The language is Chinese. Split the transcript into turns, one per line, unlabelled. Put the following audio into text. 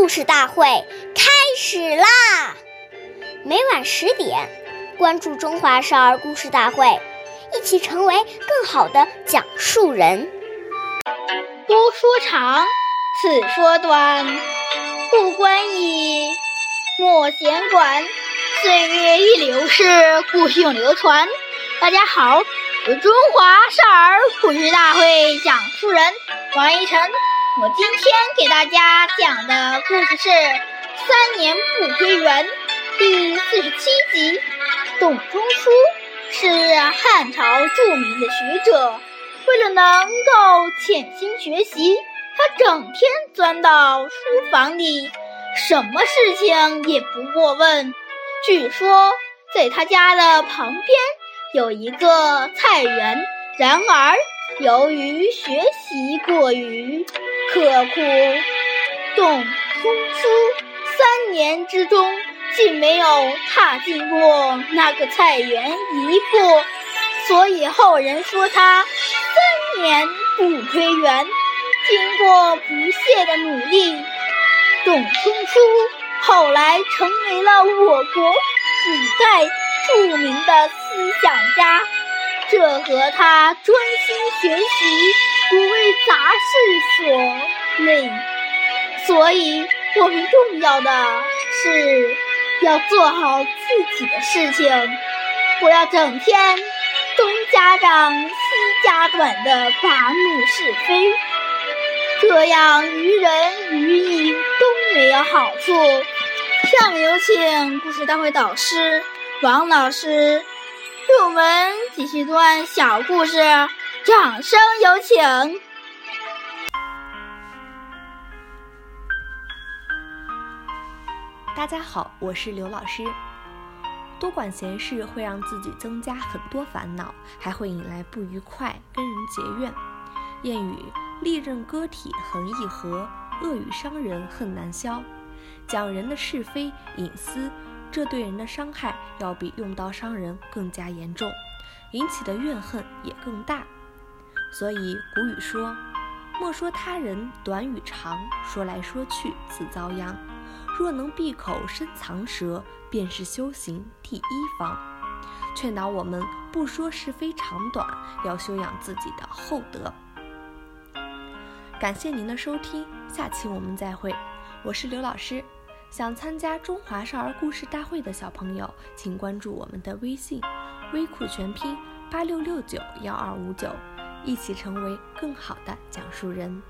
故事大会开始啦！每晚十点，关注《中华少儿故事大会》，一起成为更好的讲述人。
多说长，此说短，不关己，莫闲管。岁月易流逝，故事永流传。大家好，我中华少儿故事大会讲述人王一晨。我今天给大家讲的故事是《三年不归园》第四十七集。董仲舒是汉朝著名的学者，为了能够潜心学习，他整天钻到书房里，什么事情也不过问。据说，在他家的旁边有一个菜园，然而由于学习过于刻苦，董仲舒三年之中竟没有踏进过那个菜园一步，所以后人说他三年不归园。经过不懈的努力，董仲舒后来成为了我国古代著名的思想家。这和他专心学习、不为杂事所累，所以我们重要的是要做好自己的事情，不要整天东家长西家短的把怒是非，这样于人于己都没有好处。下面有请故事大会导师王老师。我们继续段小故事，掌声有请。
大家好，我是刘老师。多管闲事会让自己增加很多烦恼，还会引来不愉快，跟人结怨。谚语：利刃割体恒易合，恶语伤人恨难消。讲人的是非隐私。这对人的伤害要比用刀伤人更加严重，引起的怨恨也更大。所以古语说：“莫说他人短与长，说来说去自遭殃。”若能闭口深藏舌，便是修行第一方。劝导我们不说是非长短，要修养自己的厚德。感谢您的收听，下期我们再会。我是刘老师。想参加中华少儿故事大会的小朋友，请关注我们的微信“微库全拼八六六九幺二五九”，一起成为更好的讲述人。